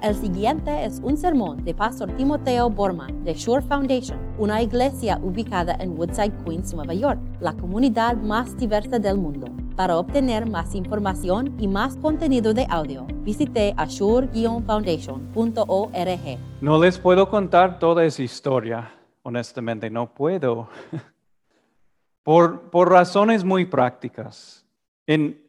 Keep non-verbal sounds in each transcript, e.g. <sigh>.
El siguiente es un sermón de Pastor Timoteo Borman de Shore Foundation, una iglesia ubicada en Woodside, Queens, Nueva York, la comunidad más diversa del mundo. Para obtener más información y más contenido de audio, visite ashore-foundation.org. No les puedo contar toda esa historia, honestamente, no puedo. <laughs> por, por razones muy prácticas. En,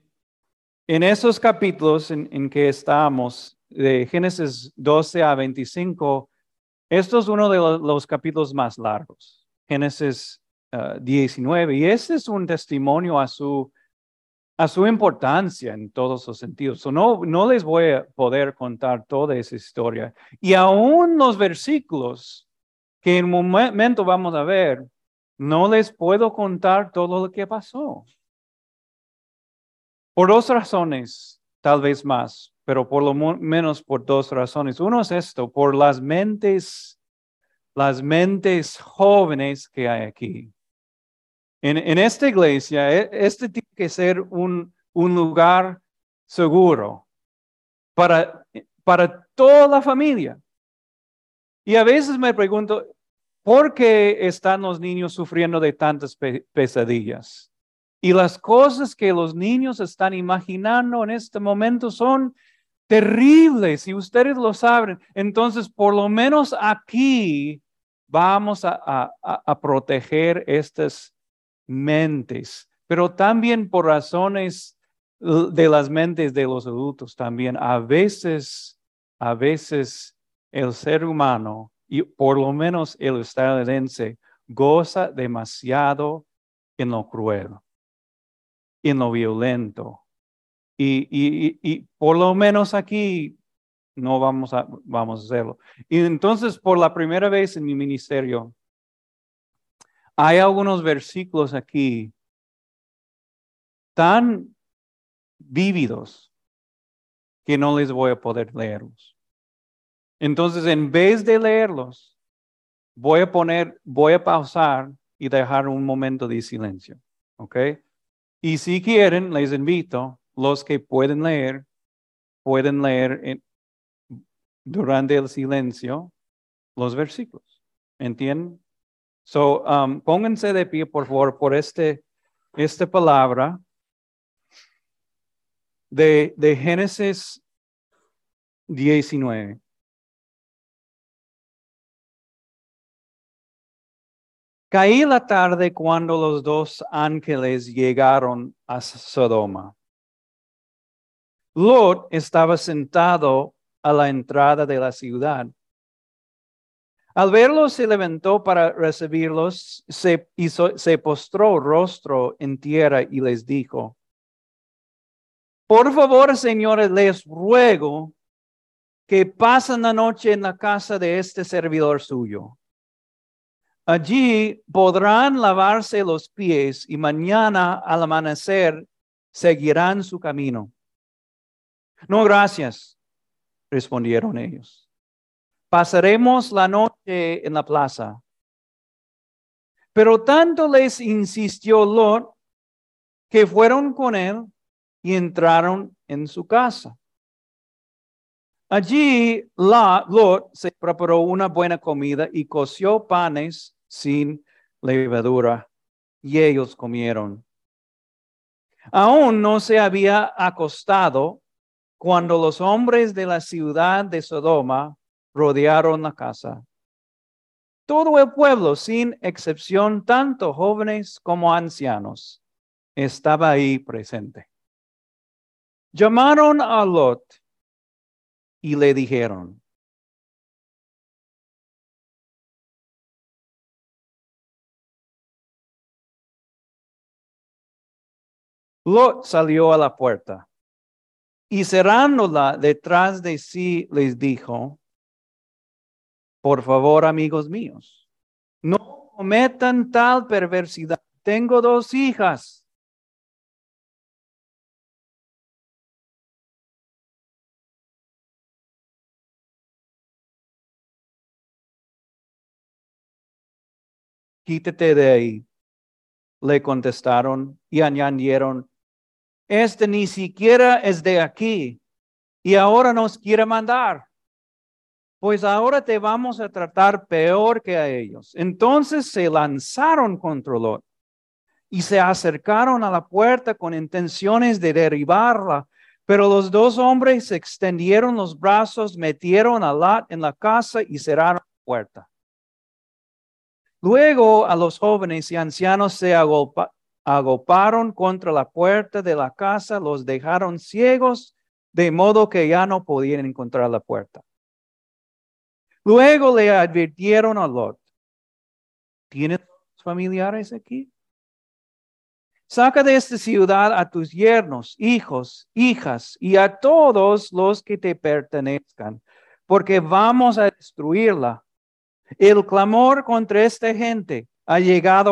en esos capítulos en, en que estamos, de Génesis 12 a 25, esto es uno de los, capítulos más largos, Génesis 19, uh, y ese es un testimonio a su, a su importancia en todos los sentidos. no, no les voy a poder contar toda esa historia. Y aún los versículos que en un momento vamos a ver, no les puedo contar todo lo que pasó. Por dos razones, tal vez más pero por lo menos por dos razones. Uno es esto, por las mentes, las mentes jóvenes que hay aquí. En, esta iglesia, e, este tiene que ser un, un lugar seguro para, para toda la familia. Y a veces me pregunto, ¿por qué están los niños sufriendo de tantas pesadillas? Y las cosas que los niños están imaginando en este momento son terrible, si ustedes lo saben. Entonces, por lo menos aquí vamos a, proteger estas mentes, pero también por razones de las mentes de los adultos también. A veces, a veces el ser humano, y por lo menos el estadounidense, goza demasiado en lo cruel, en lo violento, y, por lo menos aquí no vamos a, vamos a hacerlo. Y entonces, por la primera vez en mi ministerio, hay algunos versículos aquí tan vívidos que no les voy a poder leerlos. Entonces, en vez de leerlos, voy a poner, voy a pausar y dejar un momento de silencio. ¿Ok? Y si quieren, les invito los que pueden leer, pueden leer durante el silencio los versículos. ¿Entienden? So, um, pónganse de pie, por favor, por este, esta palabra de, de Génesis 19. Caí la tarde cuando los dos ángeles llegaron a Sodoma. Lot estaba sentado a la entrada de la ciudad. Al verlos se levantó para recibirlos se, se postró rostro en tierra y les dijo, por favor, señores, les ruego que pasen la noche en la casa de este servidor suyo. Allí podrán lavarse los pies y mañana al amanecer seguirán su camino. No, gracias, respondieron ellos. Pasaremos la noche en la plaza. Pero tanto les insistió Lot que fueron con él y entraron en su casa. Allí Lot se preparó una buena comida y coció panes sin levadura y ellos comieron. Aún no se había acostado cuando los hombres de la ciudad de Sodoma rodearon la casa. Todo el pueblo, sin excepción, tanto jóvenes como ancianos, estaba ahí presente. Llamaron a Lot y le dijeron, Lot salió a la puerta y cerrándola detrás de sí les dijo, por favor, amigos míos, no cometan tal perversidad. Tengo dos hijas. Quítate de ahí. Le contestaron y añadieron, este ni siquiera es de aquí y ahora nos quiere mandar. pues ahora te vamos a tratar peor que a ellos. Entonces se lanzaron contra Lot y se acercaron a la puerta con intenciones de derribarla. Pero los dos hombres extendieron los brazos, metieron a Lot en la casa y cerraron la puerta. Luego a los jóvenes y ancianos se agoparon contra la puerta de la casa, los dejaron ciegos, de modo que ya no podían encontrar la puerta. Luego le advirtieron a Lot, ¿tienes familiares aquí? Saca de esta ciudad a tus yernos, hijos, hijas y a todos los que te pertenezcan, porque vamos a destruirla. El clamor contra esta gente ha llegado